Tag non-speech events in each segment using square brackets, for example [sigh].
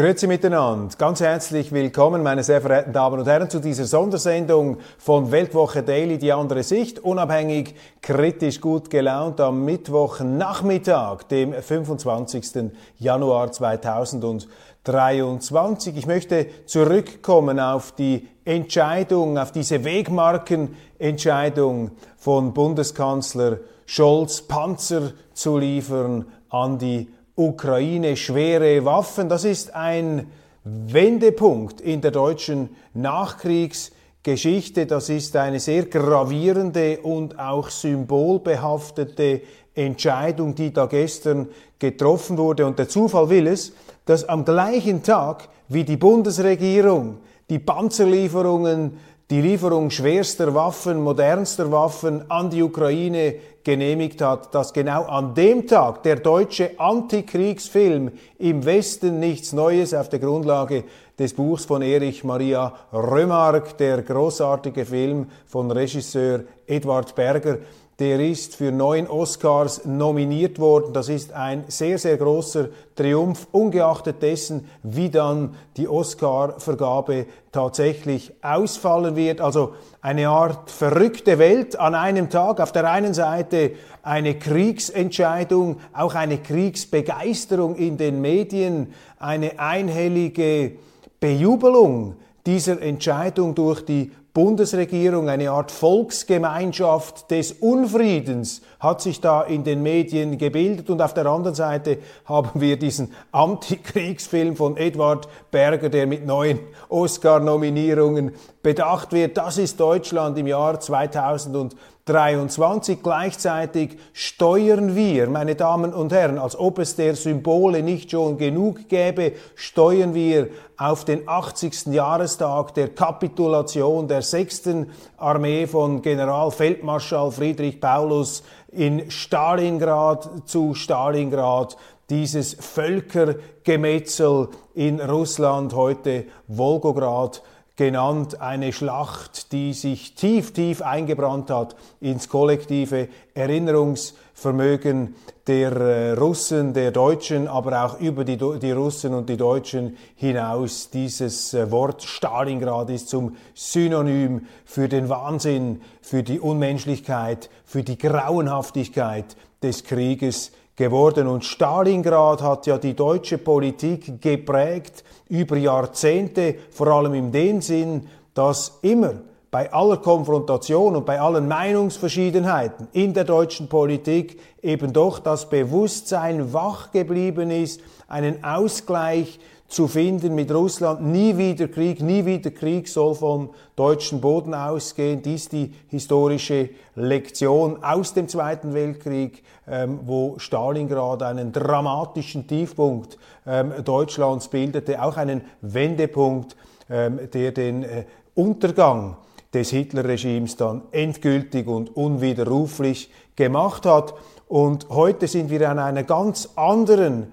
Grüezi miteinander. Ganz herzlich willkommen, meine sehr verehrten Damen und Herren, zu dieser Sondersendung von Weltwoche Daily, die andere Sicht, unabhängig, kritisch gut gelaunt am Mittwochnachmittag, dem 25. Januar 2023. Ich möchte zurückkommen auf die Entscheidung, auf diese Wegmarkenentscheidung von Bundeskanzler Scholz, Panzer zu liefern an die Ukraine schwere Waffen. Das ist ein Wendepunkt in der deutschen Nachkriegsgeschichte. Das ist eine sehr gravierende und auch symbolbehaftete Entscheidung, die da gestern getroffen wurde. Und der Zufall will es, dass am gleichen Tag wie die Bundesregierung die Panzerlieferungen die Lieferung schwerster Waffen, modernster Waffen an die Ukraine genehmigt hat, dass genau an dem Tag der deutsche Antikriegsfilm im Westen nichts Neues auf der Grundlage des Buchs von Erich Maria Römark, der großartige Film von Regisseur Edward Berger, der ist für neun Oscars nominiert worden. Das ist ein sehr, sehr großer Triumph, ungeachtet dessen, wie dann die Oscarvergabe tatsächlich ausfallen wird. Also eine Art verrückte Welt an einem Tag. Auf der einen Seite eine Kriegsentscheidung, auch eine Kriegsbegeisterung in den Medien, eine einhellige Bejubelung dieser Entscheidung durch die Bundesregierung, eine Art Volksgemeinschaft des Unfriedens hat sich da in den Medien gebildet. Und auf der anderen Seite haben wir diesen Antikriegsfilm von Edward Berger, der mit neun Oscar-Nominierungen bedacht wird. Das ist Deutschland im Jahr 2000 23. Gleichzeitig steuern wir, meine Damen und Herren, als ob es der Symbole nicht schon genug gäbe, steuern wir auf den 80. Jahrestag der Kapitulation der 6. Armee von Generalfeldmarschall Friedrich Paulus in Stalingrad zu Stalingrad dieses Völkergemetzel in Russland, heute Wolgograd genannt, eine Schlacht, die sich tief, tief eingebrannt hat ins kollektive Erinnerungsvermögen der äh, Russen, der Deutschen, aber auch über die, die Russen und die Deutschen hinaus. Dieses äh, Wort Stalingrad ist zum Synonym für den Wahnsinn, für die Unmenschlichkeit, für die Grauenhaftigkeit des Krieges geworden. Und Stalingrad hat ja die deutsche Politik geprägt über Jahrzehnte, vor allem in dem Sinn, dass immer bei aller Konfrontation und bei allen Meinungsverschiedenheiten in der deutschen Politik eben doch das Bewusstsein wach geblieben ist, einen Ausgleich zu finden mit Russland. Nie wieder Krieg, nie wieder Krieg soll vom deutschen Boden ausgehen. Dies die historische Lektion aus dem Zweiten Weltkrieg, ähm, wo Stalingrad einen dramatischen Tiefpunkt ähm, Deutschlands bildete, auch einen Wendepunkt, ähm, der den äh, Untergang des Hitlerregimes dann endgültig und unwiderruflich gemacht hat. Und heute sind wir an einer ganz anderen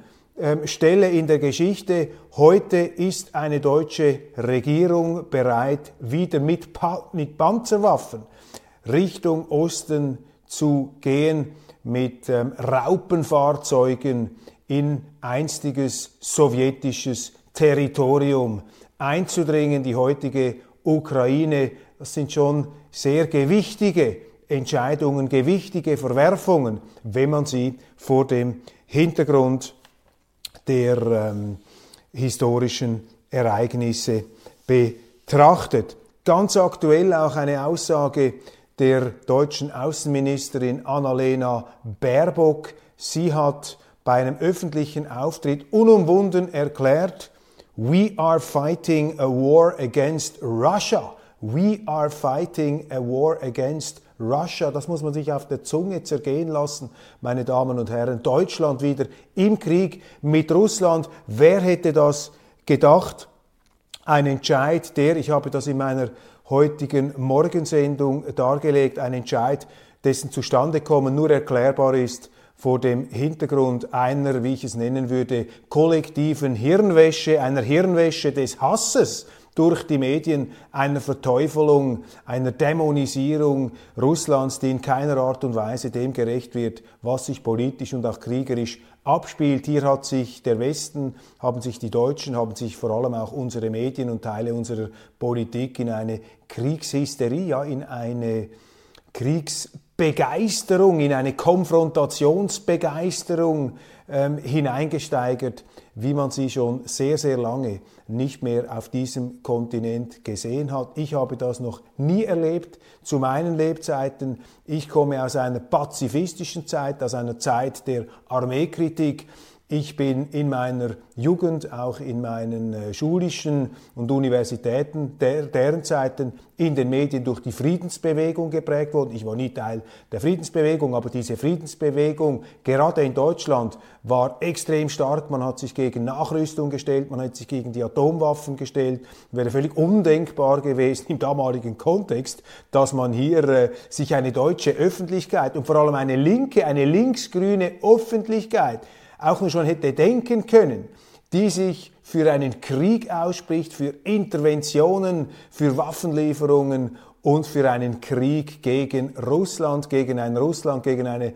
Stelle in der Geschichte. Heute ist eine deutsche Regierung bereit, wieder mit, pa mit Panzerwaffen Richtung Osten zu gehen, mit ähm, Raupenfahrzeugen in einstiges sowjetisches Territorium einzudringen. Die heutige Ukraine, das sind schon sehr gewichtige Entscheidungen, gewichtige Verwerfungen, wenn man sie vor dem Hintergrund der ähm, historischen Ereignisse betrachtet. Ganz aktuell auch eine Aussage der deutschen Außenministerin Annalena Baerbock. Sie hat bei einem öffentlichen Auftritt unumwunden erklärt, We are fighting a war against Russia, We are fighting a war against Russia. Das muss man sich auf der Zunge zergehen lassen, meine Damen und Herren. Deutschland wieder im Krieg mit Russland. Wer hätte das gedacht? Ein Entscheid, der, ich habe das in meiner heutigen Morgensendung dargelegt, ein Entscheid, dessen Zustandekommen nur erklärbar ist vor dem Hintergrund einer, wie ich es nennen würde, kollektiven Hirnwäsche, einer Hirnwäsche des Hasses durch die Medien, einer Verteufelung, einer Dämonisierung Russlands, die in keiner Art und Weise dem gerecht wird, was sich politisch und auch kriegerisch abspielt. Hier hat sich der Westen, haben sich die Deutschen, haben sich vor allem auch unsere Medien und Teile unserer Politik in eine Kriegshysterie, ja, in eine Kriegsbegeisterung, in eine Konfrontationsbegeisterung ähm, hineingesteigert, wie man sie schon sehr, sehr lange nicht mehr auf diesem Kontinent gesehen hat. Ich habe das noch nie erlebt zu meinen Lebzeiten. Ich komme aus einer pazifistischen Zeit, aus einer Zeit der Armeekritik. Ich bin in meiner Jugend, auch in meinen äh, schulischen und Universitäten der, deren Zeiten in den Medien durch die Friedensbewegung geprägt worden. Ich war nie Teil der Friedensbewegung, aber diese Friedensbewegung, gerade in Deutschland, war extrem stark. Man hat sich gegen Nachrüstung gestellt, man hat sich gegen die Atomwaffen gestellt. Wäre völlig undenkbar gewesen im damaligen Kontext, dass man hier äh, sich eine deutsche Öffentlichkeit und vor allem eine linke, eine linksgrüne Öffentlichkeit auch nur schon hätte denken können, die sich für einen Krieg ausspricht, für Interventionen, für Waffenlieferungen und für einen Krieg gegen Russland, gegen ein Russland, gegen eine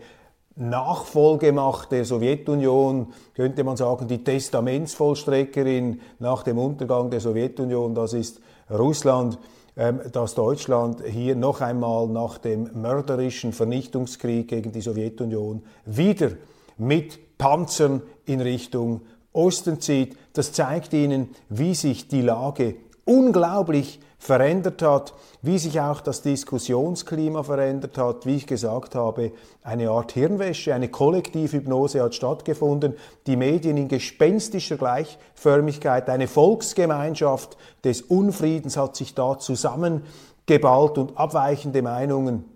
Nachfolgemacht der Sowjetunion, könnte man sagen, die Testamentsvollstreckerin nach dem Untergang der Sowjetunion, das ist Russland, ähm, dass Deutschland hier noch einmal nach dem mörderischen Vernichtungskrieg gegen die Sowjetunion wieder mit Panzern in Richtung Osten zieht. Das zeigt Ihnen, wie sich die Lage unglaublich verändert hat, wie sich auch das Diskussionsklima verändert hat. Wie ich gesagt habe, eine Art Hirnwäsche, eine Kollektivhypnose hat stattgefunden. Die Medien in gespenstischer Gleichförmigkeit, eine Volksgemeinschaft des Unfriedens hat sich da zusammengeballt und abweichende Meinungen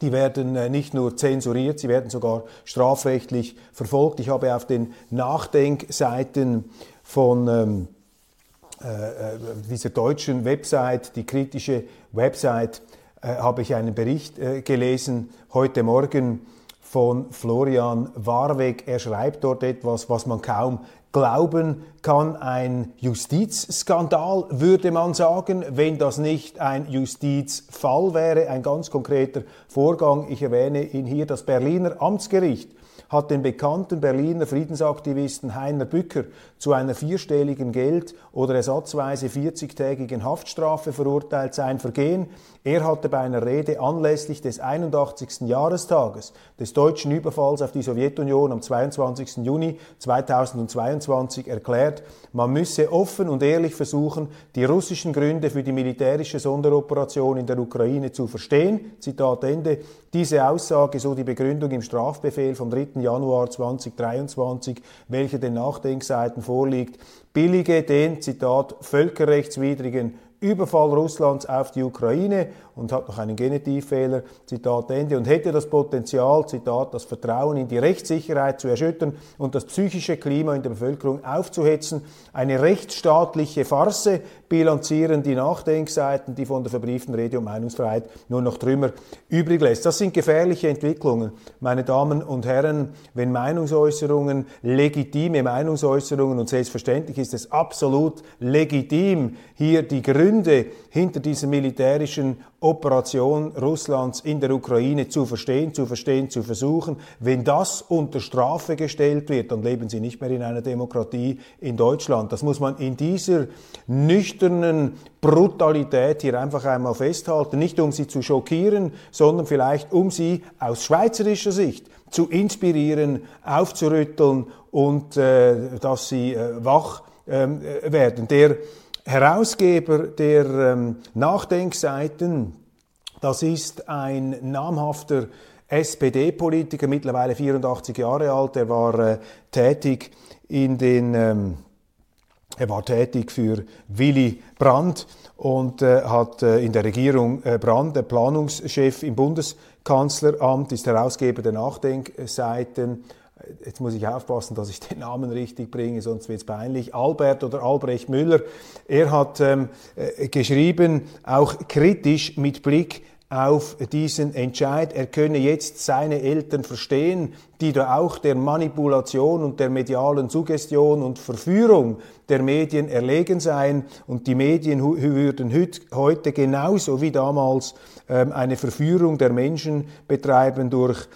die werden äh, nicht nur zensuriert, sie werden sogar strafrechtlich verfolgt. Ich habe auf den Nachdenkseiten von ähm, äh, äh, dieser deutschen Website, die kritische Website, äh, habe ich einen Bericht äh, gelesen heute Morgen von Florian Warweg. Er schreibt dort etwas, was man kaum glauben kann, ein Justizskandal, würde man sagen, wenn das nicht ein Justizfall wäre, ein ganz konkreter Vorgang. Ich erwähne ihn hier, das Berliner Amtsgericht hat den bekannten Berliner Friedensaktivisten Heiner Bücker zu einer vierstelligen Geld- oder ersatzweise 40-tägigen Haftstrafe verurteilt. Sein Vergehen, er hatte bei einer Rede anlässlich des 81. Jahrestages des deutschen Überfalls auf die Sowjetunion am 22. Juni 2022 erklärt, man müsse offen und ehrlich versuchen, die russischen Gründe für die militärische Sonderoperation in der Ukraine zu verstehen. Zitat Ende. Diese Aussage, so die Begründung im Strafbefehl vom 3. Januar 2023, welcher den Nachdenkseiten vorliegt, billige den, Zitat, völkerrechtswidrigen Überfall Russlands auf die Ukraine und hat noch einen Genitivfehler, Zitat Ende, und hätte das Potenzial, Zitat, das Vertrauen in die Rechtssicherheit zu erschüttern und das psychische Klima in der Bevölkerung aufzuhetzen. Eine rechtsstaatliche Farce bilanzieren die Nachdenkseiten, die von der verbrieften Rede- und Meinungsfreiheit nur noch Trümmer übrig lässt. Das sind gefährliche Entwicklungen, meine Damen und Herren, wenn Meinungsäußerungen, legitime Meinungsäußerungen, und selbstverständlich ist es absolut legitim, hier die Gründe hinter dieser militärischen Operation Russlands in der Ukraine zu verstehen, zu verstehen, zu versuchen. Wenn das unter Strafe gestellt wird, dann leben Sie nicht mehr in einer Demokratie in Deutschland. Das muss man in dieser nüchternen Brutalität hier einfach einmal festhalten. Nicht um Sie zu schockieren, sondern vielleicht um Sie aus schweizerischer Sicht zu inspirieren, aufzurütteln und äh, dass Sie äh, wach ähm, äh, werden. Der Herausgeber der ähm, Nachdenkseiten, das ist ein namhafter SPD-Politiker, mittlerweile 84 Jahre alt. Er war äh, tätig in den, ähm, er war tätig für Willy Brandt und äh, hat äh, in der Regierung äh, Brand, der Planungschef im Bundeskanzleramt, ist Herausgeber der Nachdenkseiten. Jetzt muss ich aufpassen, dass ich [laughs] den Namen richtig bringe, sonst wird es peinlich. Albert oder Albrecht Müller. Er hat ähm, äh, geschrieben, auch kritisch mit Blick auf diesen Entscheid. Er könne jetzt seine Eltern verstehen, die da auch der Manipulation und der medialen Suggestion und Verführung der Medien erlegen seien. Und die Medien würden heute genauso wie damals ähm, eine Verführung der Menschen betreiben durch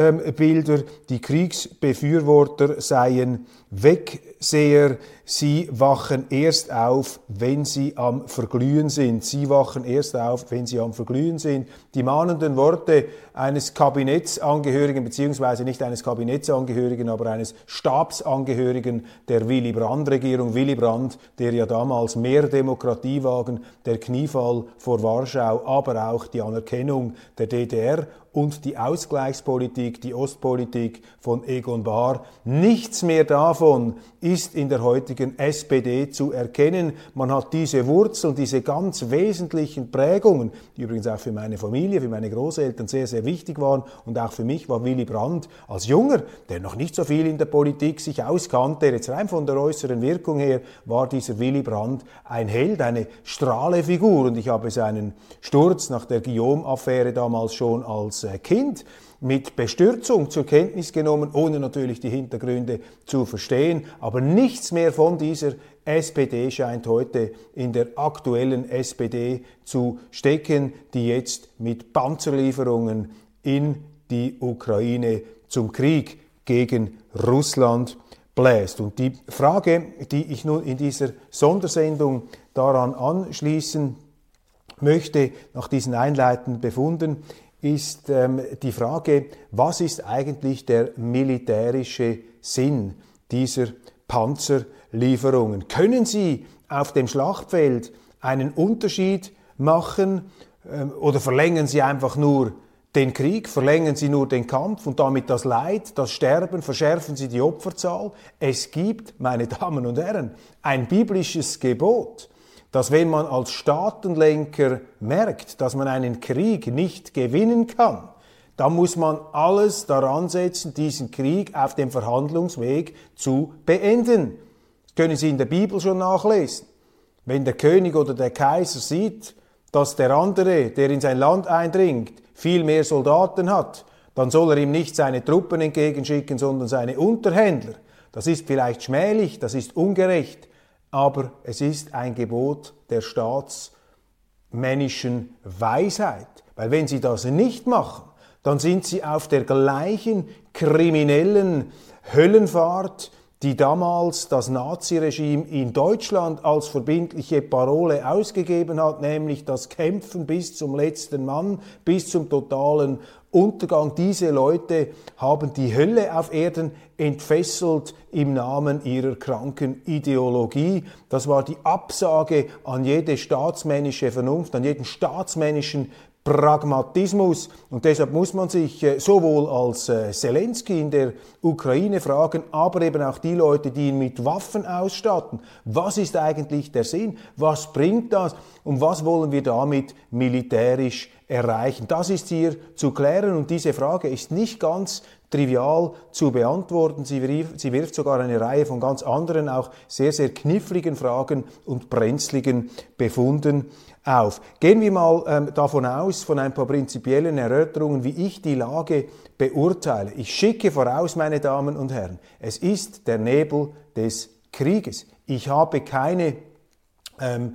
Feindbilder. Die Kriegsbefürworter seien Wegseher, sie wachen erst auf, wenn sie am Verglühen sind. Sie wachen erst auf, wenn sie am Verglühen sind. Die mahnenden Worte eines Kabinettsangehörigen, beziehungsweise nicht eines Kabinettsangehörigen, aber eines Stabsangehörigen der Willy Brandt-Regierung. Willy Brandt, der ja damals mehr Demokratie wagen, der Kniefall vor Warschau, aber auch die Anerkennung der DDR und die Ausgleichspolitik, die Ostpolitik von Egon Bahr. Nichts mehr davon ist in der heutigen SPD zu erkennen. Man hat diese Wurzeln, diese ganz wesentlichen Prägungen, die übrigens auch für meine Familie, für meine Großeltern sehr, sehr wichtig waren und auch für mich war Willy Brandt als Junger, der noch nicht so viel in der Politik sich auskannte, jetzt rein von der äußeren Wirkung her, war dieser Willy Brandt ein Held, eine Strahlefigur und ich habe seinen Sturz nach der Guillaume-Affäre damals schon als äh, Kind mit Bestürzung zur Kenntnis genommen, ohne natürlich die Hintergründe zu verstehen. Aber nichts mehr von dieser SPD scheint heute in der aktuellen SPD zu stecken, die jetzt mit Panzerlieferungen in die Ukraine zum Krieg gegen Russland bläst. Und die Frage, die ich nun in dieser Sondersendung daran anschließen möchte, nach diesen einleitenden Befunden, ist ähm, die Frage, was ist eigentlich der militärische Sinn dieser Panzerlieferungen? Können sie auf dem Schlachtfeld einen Unterschied machen ähm, oder verlängern sie einfach nur den Krieg, verlängern sie nur den Kampf und damit das Leid, das Sterben, verschärfen sie die Opferzahl? Es gibt, meine Damen und Herren, ein biblisches Gebot, dass wenn man als Staatenlenker merkt, dass man einen Krieg nicht gewinnen kann, dann muss man alles daran setzen, diesen Krieg auf dem Verhandlungsweg zu beenden. Das können Sie in der Bibel schon nachlesen. Wenn der König oder der Kaiser sieht, dass der andere, der in sein Land eindringt, viel mehr Soldaten hat, dann soll er ihm nicht seine Truppen entgegenschicken, sondern seine Unterhändler. Das ist vielleicht schmählich, das ist ungerecht, aber es ist ein Gebot der staatsmännischen Weisheit. Weil wenn sie das nicht machen, dann sind sie auf der gleichen kriminellen Höllenfahrt, die damals das Naziregime in Deutschland als verbindliche Parole ausgegeben hat, nämlich das Kämpfen bis zum letzten Mann, bis zum totalen Untergang. Diese Leute haben die Hölle auf Erden entfesselt im Namen ihrer kranken Ideologie. Das war die Absage an jede staatsmännische Vernunft, an jeden staatsmännischen Pragmatismus. Und deshalb muss man sich äh, sowohl als äh, Zelensky in der Ukraine fragen, aber eben auch die Leute, die ihn mit Waffen ausstatten. Was ist eigentlich der Sinn? Was bringt das? Und was wollen wir damit militärisch erreichen? Das ist hier zu klären und diese Frage ist nicht ganz trivial zu beantworten. Sie wirft, sie wirft sogar eine Reihe von ganz anderen, auch sehr, sehr kniffligen Fragen und brenzligen Befunden auf. Gehen wir mal ähm, davon aus, von ein paar prinzipiellen Erörterungen, wie ich die Lage beurteile. Ich schicke voraus, meine Damen und Herren, es ist der Nebel des Krieges. Ich habe keine. Ähm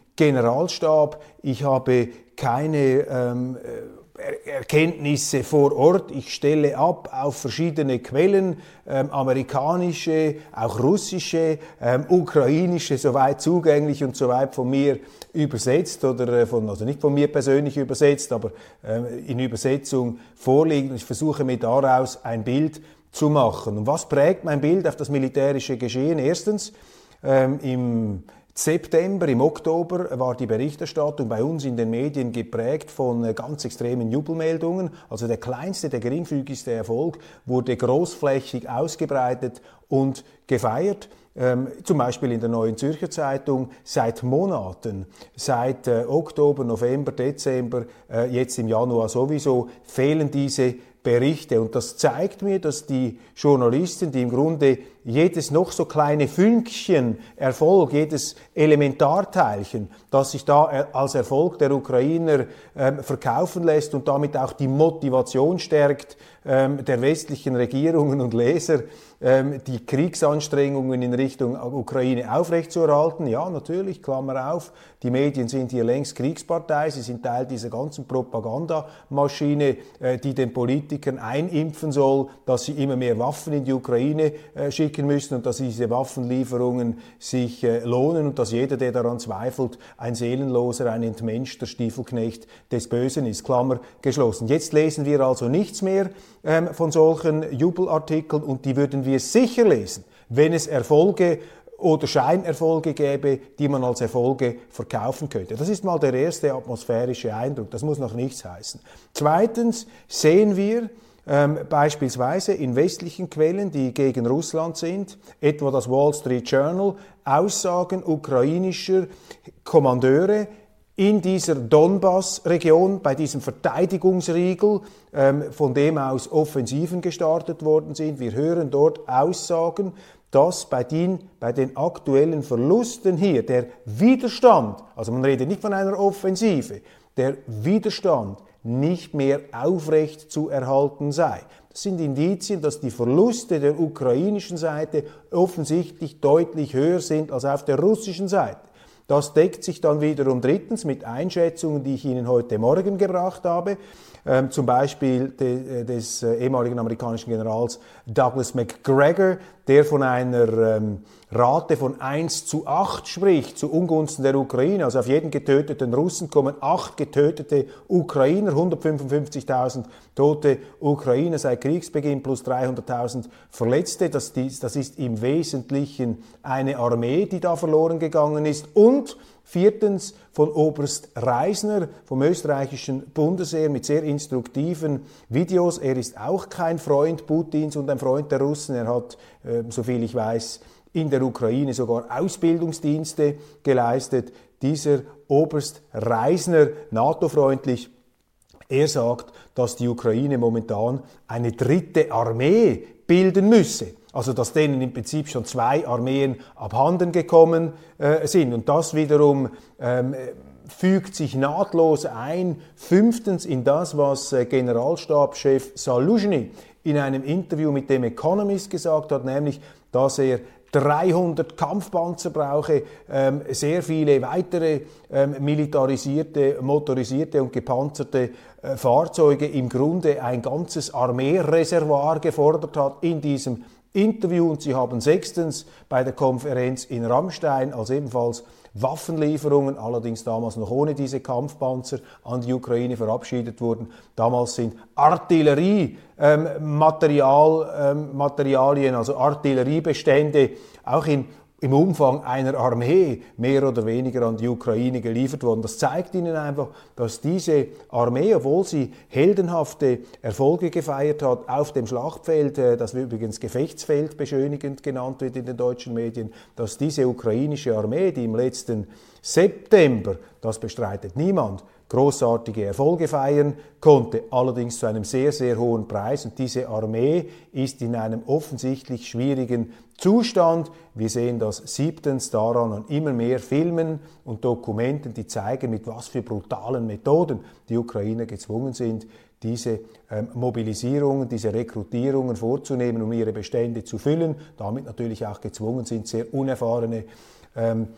Generalstab. Ich habe keine ähm, Erkenntnisse vor Ort. Ich stelle ab auf verschiedene Quellen, ähm, amerikanische, auch russische, ähm, ukrainische, soweit zugänglich und soweit von mir übersetzt oder äh, von, also nicht von mir persönlich übersetzt, aber äh, in Übersetzung vorliegen. Ich versuche mir daraus ein Bild zu machen. Und was prägt mein Bild auf das militärische Geschehen? Erstens, ähm, im September, im Oktober war die Berichterstattung bei uns in den Medien geprägt von äh, ganz extremen Jubelmeldungen. Also der kleinste, der geringfügigste Erfolg wurde großflächig ausgebreitet und gefeiert. Ähm, zum Beispiel in der Neuen Zürcher Zeitung seit Monaten, seit äh, Oktober, November, Dezember, äh, jetzt im Januar sowieso, fehlen diese Berichte. Und das zeigt mir, dass die Journalisten, die im Grunde jedes noch so kleine Fünkchen Erfolg, jedes Elementarteilchen, das sich da äh, als Erfolg der Ukrainer ähm, verkaufen lässt und damit auch die Motivation stärkt ähm, der westlichen Regierungen und Leser, die Kriegsanstrengungen in Richtung Ukraine aufrechtzuerhalten. Ja, natürlich, Klammer auf, die Medien sind hier längst Kriegspartei, sie sind Teil dieser ganzen Propagandamaschine, äh, die den Politikern einimpfen soll, dass sie immer mehr Waffen in die Ukraine äh, schicken schicken müssen und dass diese Waffenlieferungen sich äh, lohnen und dass jeder, der daran zweifelt, ein seelenloser, ein entmenschter Stiefelknecht des Bösen ist. Klammer geschlossen. Jetzt lesen wir also nichts mehr ähm, von solchen Jubelartikeln und die würden wir sicher lesen, wenn es Erfolge oder Scheinerfolge gäbe, die man als Erfolge verkaufen könnte. Das ist mal der erste atmosphärische Eindruck. Das muss noch nichts heißen. Zweitens sehen wir, ähm, beispielsweise in westlichen Quellen, die gegen Russland sind, etwa das Wall Street Journal, Aussagen ukrainischer Kommandeure in dieser Donbass-Region, bei diesem Verteidigungsriegel, ähm, von dem aus Offensiven gestartet worden sind. Wir hören dort Aussagen, dass bei den, bei den aktuellen Verlusten hier der Widerstand, also man redet nicht von einer Offensive, der Widerstand nicht mehr aufrecht zu erhalten sei. Das sind Indizien, dass die Verluste der ukrainischen Seite offensichtlich deutlich höher sind als auf der russischen Seite. Das deckt sich dann wiederum drittens mit Einschätzungen, die ich Ihnen heute Morgen gebracht habe ähm, zum Beispiel de, äh, des äh, ehemaligen amerikanischen Generals Douglas McGregor, der von einer ähm, Rate von 1 zu 8 spricht, zu Ungunsten der Ukraine. Also auf jeden getöteten Russen kommen acht getötete Ukrainer, 155.000 tote Ukrainer seit Kriegsbeginn plus 300.000 Verletzte. Das, das ist im Wesentlichen eine Armee, die da verloren gegangen ist. Und Viertens von Oberst Reisner vom österreichischen Bundesheer mit sehr instruktiven Videos. Er ist auch kein Freund Putins und ein Freund der Russen. Er hat, äh, soviel ich weiß, in der Ukraine sogar Ausbildungsdienste geleistet. Dieser Oberst Reisner, NATO-freundlich, er sagt, dass die Ukraine momentan eine dritte Armee bilden müsse. Also dass denen im Prinzip schon zwei Armeen abhanden gekommen äh, sind. Und das wiederum ähm, fügt sich nahtlos ein, fünftens in das, was äh, Generalstabschef Saluzhny in einem Interview mit dem Economist gesagt hat, nämlich, dass er 300 Kampfpanzer brauche, ähm, sehr viele weitere ähm, militarisierte, motorisierte und gepanzerte äh, Fahrzeuge, im Grunde ein ganzes Armeereservoir gefordert hat in diesem Interview und sie haben sechstens bei der Konferenz in Rammstein als ebenfalls Waffenlieferungen, allerdings damals noch ohne diese Kampfpanzer, an die Ukraine verabschiedet wurden. Damals sind Artilleriematerial, ähm, ähm, also Artilleriebestände, auch in im Umfang einer Armee mehr oder weniger an die Ukraine geliefert worden. Das zeigt Ihnen einfach, dass diese Armee, obwohl sie heldenhafte Erfolge gefeiert hat auf dem Schlachtfeld, äh, das übrigens Gefechtsfeld beschönigend genannt wird in den deutschen Medien, dass diese ukrainische Armee, die im letzten September, das bestreitet niemand, großartige Erfolge feiern konnte, allerdings zu einem sehr, sehr hohen Preis. Und diese Armee ist in einem offensichtlich schwierigen Zustand. Wir sehen das siebtens daran an immer mehr Filmen und Dokumenten, die zeigen, mit was für brutalen Methoden die Ukrainer gezwungen sind, diese ähm, Mobilisierungen, diese Rekrutierungen vorzunehmen, um ihre Bestände zu füllen, damit natürlich auch gezwungen sind, sehr unerfahrene ähm,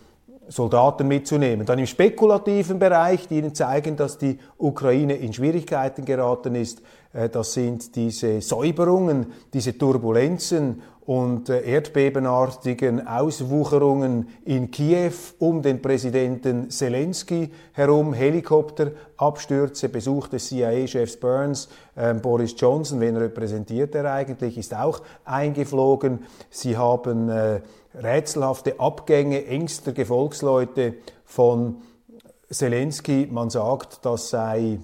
Soldaten mitzunehmen. Dann im spekulativen Bereich, die Ihnen zeigen, dass die Ukraine in Schwierigkeiten geraten ist, das sind diese Säuberungen, diese Turbulenzen und äh, erdbebenartigen Auswucherungen in Kiew um den Präsidenten Zelensky herum, Helikopterabstürze, Besuch des CIA-Chefs Burns, äh, Boris Johnson, wen repräsentiert er eigentlich, ist auch eingeflogen. Sie haben äh, rätselhafte Abgänge engster Gefolgsleute von Zelensky. Man sagt, das sei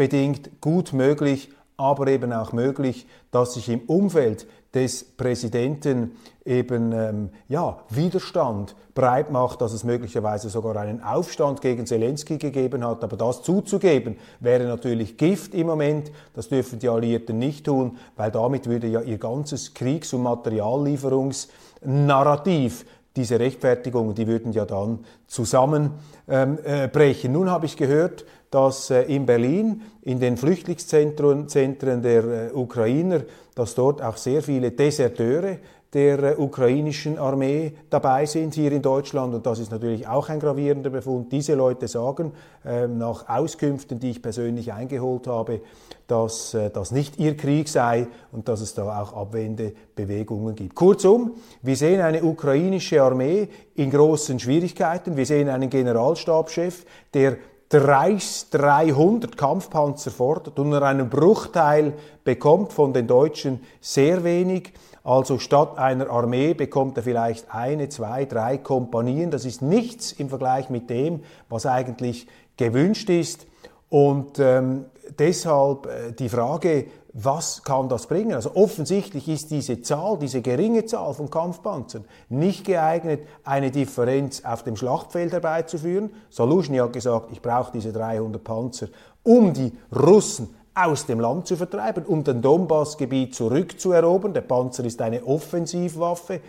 korruptionsbedingt gut möglich, aber eben auch möglich, dass sich im Umfeld des Präsidenten eben ähm, ja, Widerstand breit macht, dass es möglicherweise sogar einen Aufstand gegen Zelensky gegeben hat. Aber das zuzugeben, wäre natürlich Gift im Moment. Das dürfen die Alliierten nicht tun, weil damit würde ja ihr ganzes Kriegs- und Materiallieferungsnarrativ diese Rechtfertigungen, die würden ja dann zusammenbrechen. Ähm, äh, Nun habe ich gehört, dass äh, in Berlin, in den Flüchtlingszentren Zentren der äh, Ukrainer, dass dort auch sehr viele Deserteure der äh, ukrainischen Armee dabei sind hier in Deutschland. Und das ist natürlich auch ein gravierender Befund. Diese Leute sagen äh, nach Auskünften, die ich persönlich eingeholt habe, dass äh, das nicht ihr Krieg sei und dass es da auch Abwendebewegungen gibt. Kurzum, wir sehen eine ukrainische Armee in großen Schwierigkeiten. Wir sehen einen Generalstabschef, der 300 Kampfpanzer fordert und nur einen Bruchteil bekommt von den Deutschen sehr wenig. Also statt einer Armee bekommt er vielleicht eine, zwei, drei Kompanien. Das ist nichts im Vergleich mit dem, was eigentlich gewünscht ist. Und ähm, deshalb äh, die Frage, was kann das bringen? Also offensichtlich ist diese Zahl, diese geringe Zahl von Kampfpanzern nicht geeignet, eine Differenz auf dem Schlachtfeld herbeizuführen. Saluschny hat gesagt, ich brauche diese 300 Panzer, um die Russen aus dem Land zu vertreiben, um den Donbassgebiet zurückzuerobern. Der Panzer ist eine Offensivwaffe.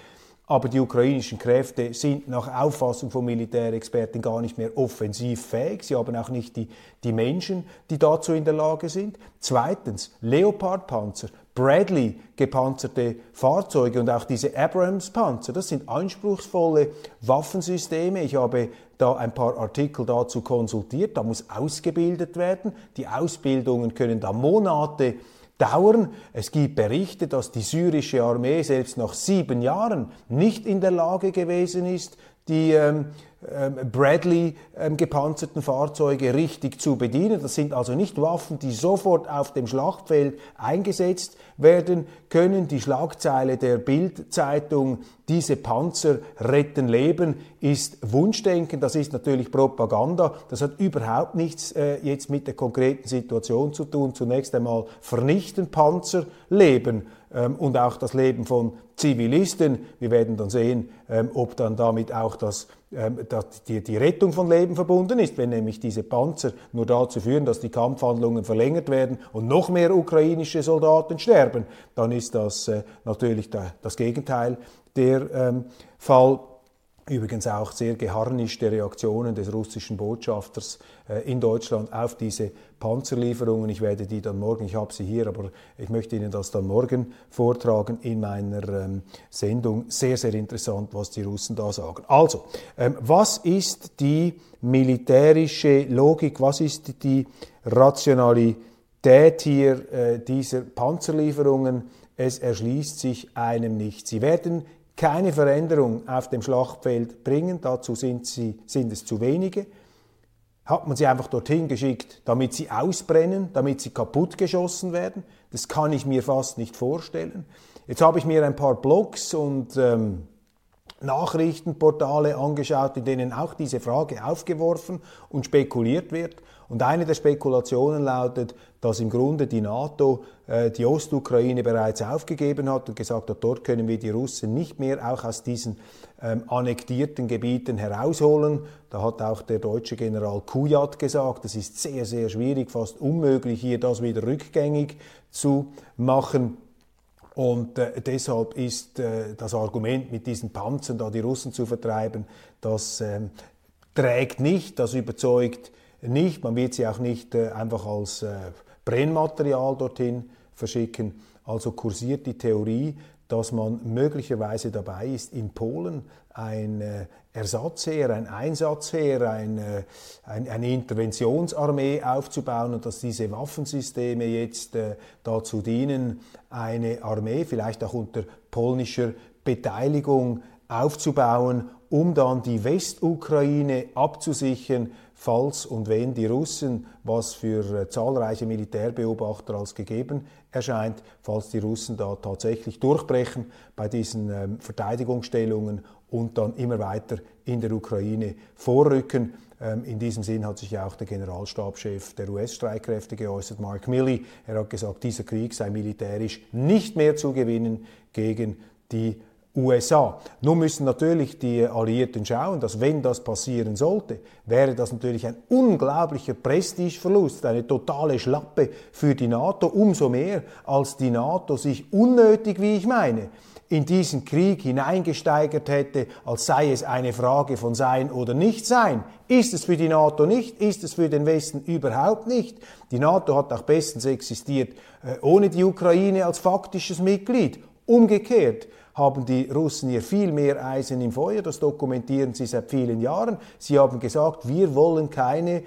Aber die ukrainischen Kräfte sind nach Auffassung von Militärexperten gar nicht mehr offensiv fähig. Sie haben auch nicht die, die Menschen, die dazu in der Lage sind. Zweitens, Leopard-Panzer, Bradley gepanzerte Fahrzeuge und auch diese Abrams-Panzer, das sind anspruchsvolle Waffensysteme. Ich habe da ein paar Artikel dazu konsultiert. Da muss ausgebildet werden. Die Ausbildungen können da Monate dauern. Es gibt Berichte, dass die syrische Armee selbst nach sieben Jahren nicht in der Lage gewesen ist, die ähm, Bradley ähm, gepanzerten Fahrzeuge richtig zu bedienen. Das sind also nicht Waffen, die sofort auf dem Schlachtfeld eingesetzt werden können. Die Schlagzeile der Bildzeitung diese Panzer retten Leben ist Wunschdenken, das ist natürlich Propaganda, das hat überhaupt nichts äh, jetzt mit der konkreten Situation zu tun. Zunächst einmal vernichten Panzer Leben ähm, und auch das Leben von Zivilisten. Wir werden dann sehen, ähm, ob dann damit auch das, ähm, die, die Rettung von Leben verbunden ist, wenn nämlich diese Panzer nur dazu führen, dass die Kampfhandlungen verlängert werden und noch mehr ukrainische Soldaten sterben, dann ist das äh, natürlich das Gegenteil der ähm, Fall. Übrigens auch sehr geharnischte Reaktionen des russischen Botschafters äh, in Deutschland auf diese Panzerlieferungen. Ich werde die dann morgen, ich habe sie hier, aber ich möchte Ihnen das dann morgen vortragen in meiner ähm, Sendung. Sehr, sehr interessant, was die Russen da sagen. Also, ähm, was ist die militärische Logik, was ist die Rationalität hier äh, dieser Panzerlieferungen? Es erschließt sich einem nicht. Sie werden keine Veränderung auf dem Schlachtfeld bringen, dazu sind, sie, sind es zu wenige. Hat man sie einfach dorthin geschickt, damit sie ausbrennen, damit sie kaputtgeschossen werden? Das kann ich mir fast nicht vorstellen. Jetzt habe ich mir ein paar Blogs und ähm, Nachrichtenportale angeschaut, in denen auch diese Frage aufgeworfen und spekuliert wird. Und eine der Spekulationen lautet, dass im Grunde die NATO äh, die Ostukraine bereits aufgegeben hat und gesagt hat, dort können wir die Russen nicht mehr auch aus diesen ähm, annektierten Gebieten herausholen. Da hat auch der deutsche General Kujat gesagt, es ist sehr, sehr schwierig, fast unmöglich, hier das wieder rückgängig zu machen. Und äh, deshalb ist äh, das Argument, mit diesen Panzern da die Russen zu vertreiben, das ähm, trägt nicht, das überzeugt nicht. Man wird sie auch nicht äh, einfach als äh, Brennmaterial dorthin verschicken. Also kursiert die Theorie, dass man möglicherweise dabei ist, in Polen ein äh, Ersatzheer, ein Einsatzheer, ein, äh, ein, eine Interventionsarmee aufzubauen und dass diese Waffensysteme jetzt äh, dazu dienen, eine Armee vielleicht auch unter polnischer Beteiligung aufzubauen, um dann die Westukraine abzusichern, falls und wenn die Russen, was für zahlreiche Militärbeobachter als gegeben erscheint, falls die Russen da tatsächlich durchbrechen bei diesen ähm, Verteidigungsstellungen und dann immer weiter in der Ukraine vorrücken. Ähm, in diesem Sinn hat sich ja auch der Generalstabschef der US-Streitkräfte geäußert, Mark Milley. Er hat gesagt, dieser Krieg sei militärisch nicht mehr zu gewinnen gegen die USA. Nun müssen natürlich die Alliierten schauen, dass wenn das passieren sollte, wäre das natürlich ein unglaublicher Prestigeverlust, eine totale Schlappe für die NATO, umso mehr als die NATO sich unnötig, wie ich meine, in diesen Krieg hineingesteigert hätte, als sei es eine Frage von Sein oder Nichtsein. Ist es für die NATO nicht? Ist es für den Westen überhaupt nicht? Die NATO hat auch bestens existiert äh, ohne die Ukraine als faktisches Mitglied. Umgekehrt haben die Russen hier viel mehr Eisen im Feuer, das dokumentieren sie seit vielen Jahren. Sie haben gesagt, wir wollen keine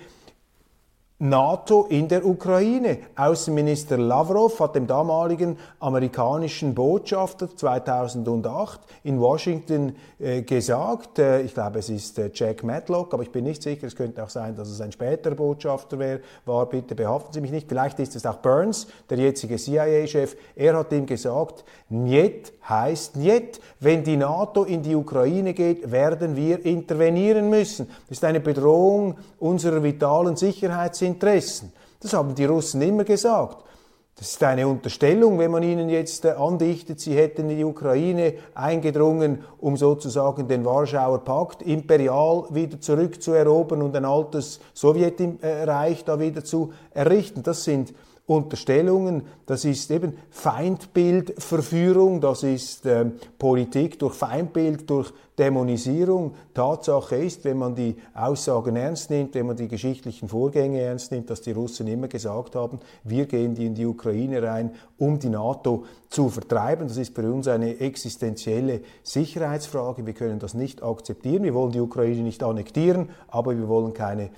NATO in der Ukraine. Außenminister Lavrov hat dem damaligen amerikanischen Botschafter 2008 in Washington äh, gesagt, äh, ich glaube es ist äh, Jack Matlock, aber ich bin nicht sicher, es könnte auch sein, dass es ein späterer Botschafter wär, war, bitte behaften Sie mich nicht, vielleicht ist es auch Burns, der jetzige CIA-Chef, er hat ihm gesagt, Niet heißt Niet. Wenn die NATO in die Ukraine geht, werden wir intervenieren müssen. Das ist eine Bedrohung unserer vitalen Sicherheitsinteressen. Das haben die Russen immer gesagt. Das ist eine Unterstellung, wenn man ihnen jetzt äh, andichtet, sie hätten in die Ukraine eingedrungen, um sozusagen den Warschauer Pakt imperial wieder zurückzuerobern und ein altes Sowjetreich da wieder zu errichten. Das sind Unterstellungen, das ist eben Feindbildverführung, das ist äh, Politik durch Feindbild, durch Dämonisierung. Tatsache ist, wenn man die Aussagen ernst nimmt, wenn man die geschichtlichen Vorgänge ernst nimmt, dass die Russen immer gesagt haben, wir gehen in die Ukraine rein, um die NATO zu vertreiben. Das ist für uns eine existenzielle Sicherheitsfrage. Wir können das nicht akzeptieren. Wir wollen die Ukraine nicht annektieren, aber wir wollen keine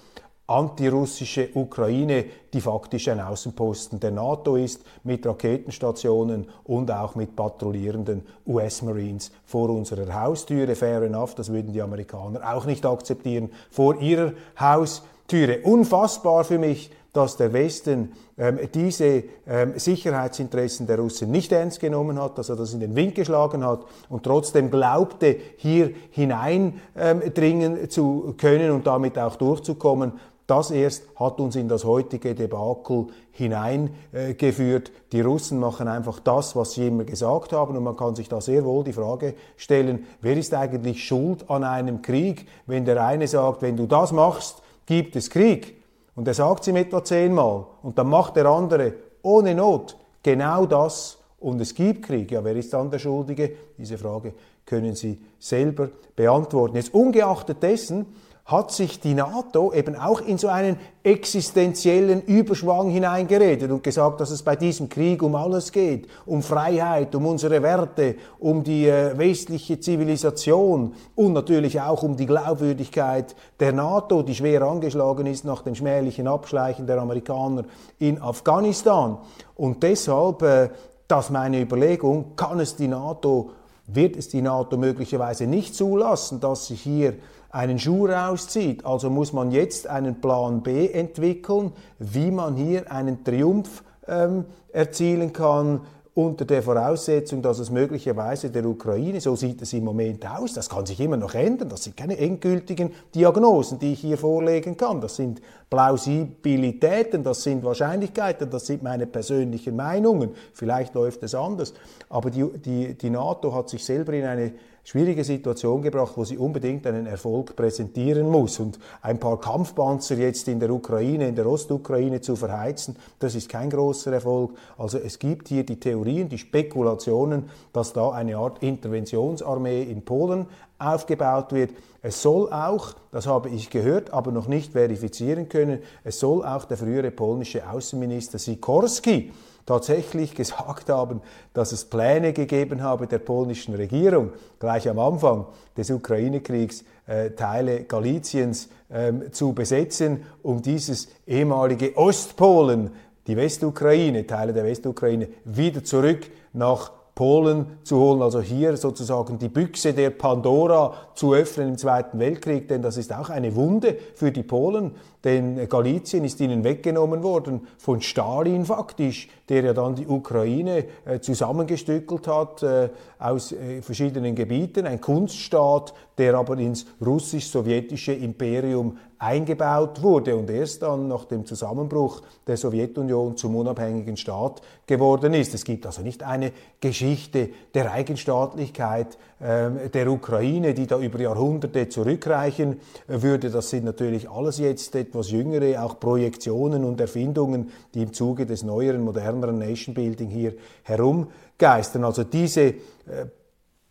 antirussische Ukraine, die faktisch ein Außenposten der NATO ist, mit Raketenstationen und auch mit patrouillierenden US-Marines vor unserer Haustüre. Fair enough, das würden die Amerikaner auch nicht akzeptieren, vor ihrer Haustüre. Unfassbar für mich, dass der Westen ähm, diese ähm, Sicherheitsinteressen der Russen nicht ernst genommen hat, dass er das in den Wind geschlagen hat und trotzdem glaubte, hier hineindringen ähm, zu können und damit auch durchzukommen. Das erst hat uns in das heutige Debakel hineingeführt. die Russen machen einfach das, was sie immer gesagt haben. Und man kann sich da sehr wohl die Frage stellen, wer ist eigentlich schuld an einem Krieg, wenn der eine sagt, wenn du das machst, gibt es Krieg. Und er sagt es ihm etwa zehnmal. Und dann macht der andere ohne Not genau das und es gibt Krieg. Ja, wer ist dann der Schuldige? Diese Frage können Sie selber beantworten. Jetzt ungeachtet dessen, hat sich die NATO eben auch in so einen existenziellen Überschwang hineingeredet und gesagt, dass es bei diesem Krieg um alles geht, um Freiheit, um unsere Werte, um die äh, westliche Zivilisation und natürlich auch um die Glaubwürdigkeit der NATO, die schwer angeschlagen ist nach dem schmählichen Abschleichen der Amerikaner in Afghanistan. Und deshalb, äh, das meine Überlegung, kann es die NATO wird es die NATO möglicherweise nicht zulassen, dass sich hier einen Schuh rauszieht. Also muss man jetzt einen Plan B entwickeln, wie man hier einen Triumph ähm, erzielen kann unter der Voraussetzung, dass es möglicherweise der Ukraine, so sieht es im Moment aus, das kann sich immer noch ändern, das sind keine endgültigen Diagnosen, die ich hier vorlegen kann, das sind Plausibilitäten, das sind Wahrscheinlichkeiten, das sind meine persönlichen Meinungen, vielleicht läuft es anders, aber die, die, die NATO hat sich selber in eine schwierige Situation gebracht, wo sie unbedingt einen Erfolg präsentieren muss. Und ein paar Kampfpanzer jetzt in der Ukraine, in der Ostukraine zu verheizen, das ist kein großer Erfolg. Also es gibt hier die Theorien, die Spekulationen, dass da eine Art Interventionsarmee in Polen aufgebaut wird. Es soll auch, das habe ich gehört, aber noch nicht verifizieren können, es soll auch der frühere polnische Außenminister Sikorski tatsächlich [laughs] gesagt haben, dass es Pläne gegeben habe der polnischen Regierung, gleich am Anfang des Ukraine-Kriegs äh, Teile Galiciens ähm, zu besetzen, um dieses ehemalige Ostpolen, die Westukraine, Teile der Westukraine, wieder zurück nach Polen zu holen, also hier sozusagen die Büchse der Pandora zu öffnen im Zweiten Weltkrieg, denn das ist auch eine Wunde für die Polen, denn Galizien ist ihnen weggenommen worden von Stalin faktisch, der ja dann die Ukraine äh, zusammengestückelt hat äh, aus äh, verschiedenen Gebieten, ein Kunststaat, der aber ins russisch-sowjetische Imperium eingebaut wurde und erst dann nach dem Zusammenbruch der Sowjetunion zum unabhängigen Staat geworden ist. Es gibt also nicht eine Geschichte der Eigenstaatlichkeit der Ukraine, die da über Jahrhunderte zurückreichen würde. Das sind natürlich alles jetzt etwas jüngere, auch Projektionen und Erfindungen, die im Zuge des neueren, moderneren Nation Building hier herumgeistern. Also diese äh,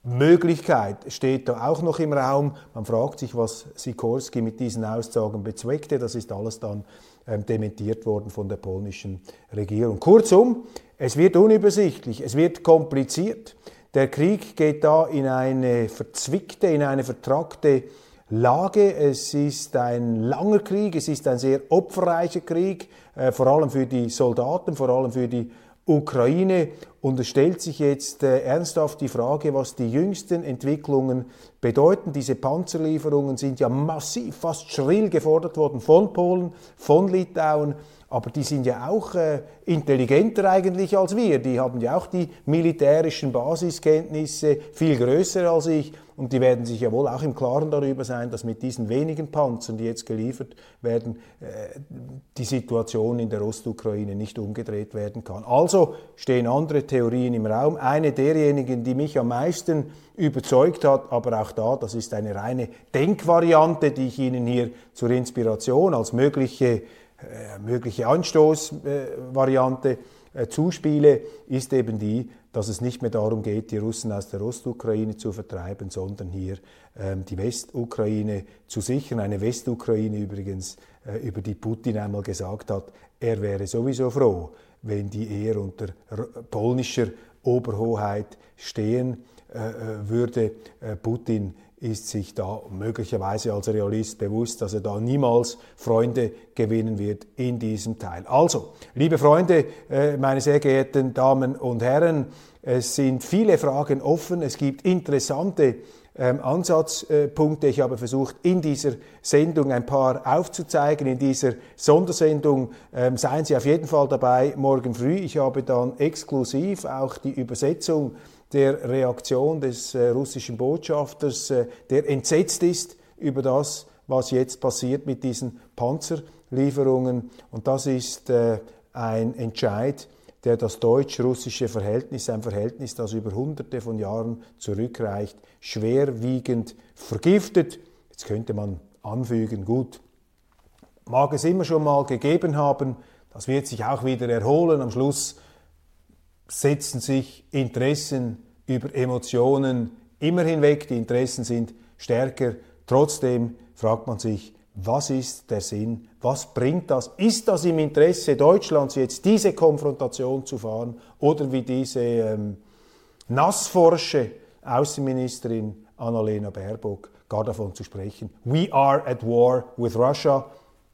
Möglichkeit steht da auch noch im Raum. Man fragt sich, was Sikorski mit diesen Aussagen bezweckte. Das ist alles dann ähm, dementiert worden von der polnischen Regierung. Kurzum, es wird unübersichtlich, es wird kompliziert. Der Krieg geht da in eine verzwickte, in eine vertrackte Lage. Es ist ein langer Krieg, es ist ein sehr opferreicher Krieg, äh, vor allem für die Soldaten, vor allem für die Ukraine. Und es stellt sich jetzt äh, ernsthaft die Frage, was die jüngsten Entwicklungen bedeuten. Diese Panzerlieferungen sind ja massiv, fast schrill gefordert worden von Polen, von Litauen. Aber die sind ja auch äh, intelligenter eigentlich als wir. Die haben ja auch die militärischen Basiskenntnisse viel größer als ich. Und die werden sich ja wohl auch im Klaren darüber sein, dass mit diesen wenigen Panzern, die jetzt geliefert werden, äh, die Situation in der Ostukraine nicht umgedreht werden kann. Also stehen andere Theorien im Raum. Eine derjenigen, die mich am meisten überzeugt hat, aber auch da, das ist eine reine Denkvariante, die ich Ihnen hier zur Inspiration als mögliche äh, mögliche Anstoßvariante äh, zuspiele, ist eben die, dass es nicht mehr darum geht, die Russen aus der Ostukraine zu vertreiben, sondern hier ähm, die Westukraine zu sichern. Eine Westukraine übrigens, äh, über die Putin einmal gesagt hat, er wäre sowieso froh, wenn die eher unter polnischer Oberhoheit stehen äh, würde. Äh, Putin ist sich da möglicherweise als Realist bewusst, dass er da niemals Freunde gewinnen wird in diesem Teil. Also, liebe Freunde, äh, meine sehr geehrten Damen und Herren, es sind viele Fragen offen, es gibt interessante ähm, Ansatzpunkte. Ich habe versucht, in dieser Sendung ein paar aufzuzeigen. In dieser Sondersendung ähm, seien Sie auf jeden Fall dabei morgen früh. Ich habe dann exklusiv auch die Übersetzung der Reaktion des äh, russischen Botschafters, äh, der entsetzt ist über das, was jetzt passiert mit diesen Panzerlieferungen. Und das ist äh, ein Entscheid, der das deutsch-russische Verhältnis, ein Verhältnis, das über hunderte von Jahren zurückreicht, schwerwiegend vergiftet. Jetzt könnte man anfügen, gut, mag es immer schon mal gegeben haben, das wird sich auch wieder erholen. Am Schluss setzen sich Interessen über Emotionen immer hinweg. Die Interessen sind stärker. Trotzdem fragt man sich, was ist der Sinn? Was bringt das? Ist das im Interesse Deutschlands jetzt diese Konfrontation zu fahren oder wie diese ähm, nassforsche Außenministerin Annalena Baerbock gar davon zu sprechen? We are at war with Russia.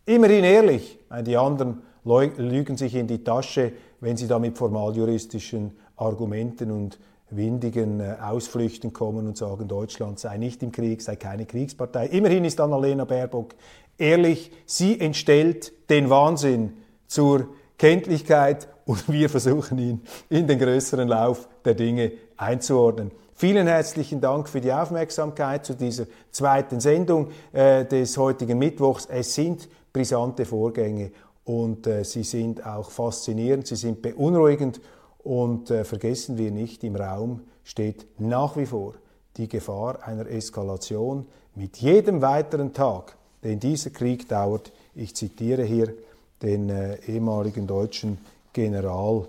Immerhin ehrlich, die anderen lügen sich in die Tasche, wenn sie da mit formaljuristischen Argumenten und windigen äh, Ausflüchten kommen und sagen, Deutschland sei nicht im Krieg, sei keine Kriegspartei. Immerhin ist Annalena Baerbock ehrlich, sie entstellt den Wahnsinn zur Kenntlichkeit und wir versuchen ihn in den größeren Lauf der Dinge einzuordnen. Vielen herzlichen Dank für die Aufmerksamkeit zu dieser zweiten Sendung äh, des heutigen Mittwochs. Es sind brisante Vorgänge und äh, sie sind auch faszinierend, sie sind beunruhigend und äh, vergessen wir nicht, im Raum steht nach wie vor die Gefahr einer Eskalation mit jedem weiteren Tag, den dieser Krieg dauert. Ich zitiere hier den äh, ehemaligen deutschen General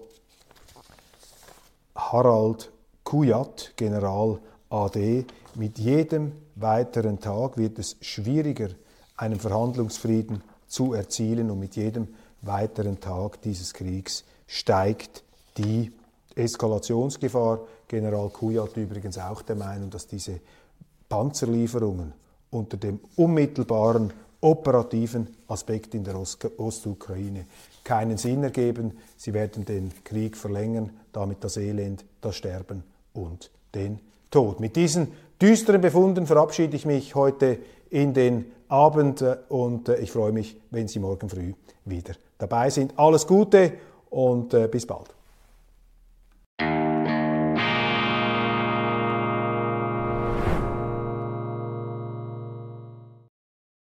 Harald Kujat, General AD, mit jedem weiteren Tag wird es schwieriger, einen Verhandlungsfrieden zu erzielen und mit jedem weiteren Tag dieses Kriegs steigt die Eskalationsgefahr. General Kujat übrigens auch der Meinung, dass diese Panzerlieferungen unter dem unmittelbaren operativen Aspekt in der Ostukraine keinen Sinn ergeben. Sie werden den Krieg verlängern, damit das Elend, das Sterben und den Tod. Mit diesen düsteren Befunden verabschiede ich mich heute in den Abend äh, und äh, ich freue mich, wenn Sie morgen früh wieder dabei sind. Alles Gute und äh, bis bald.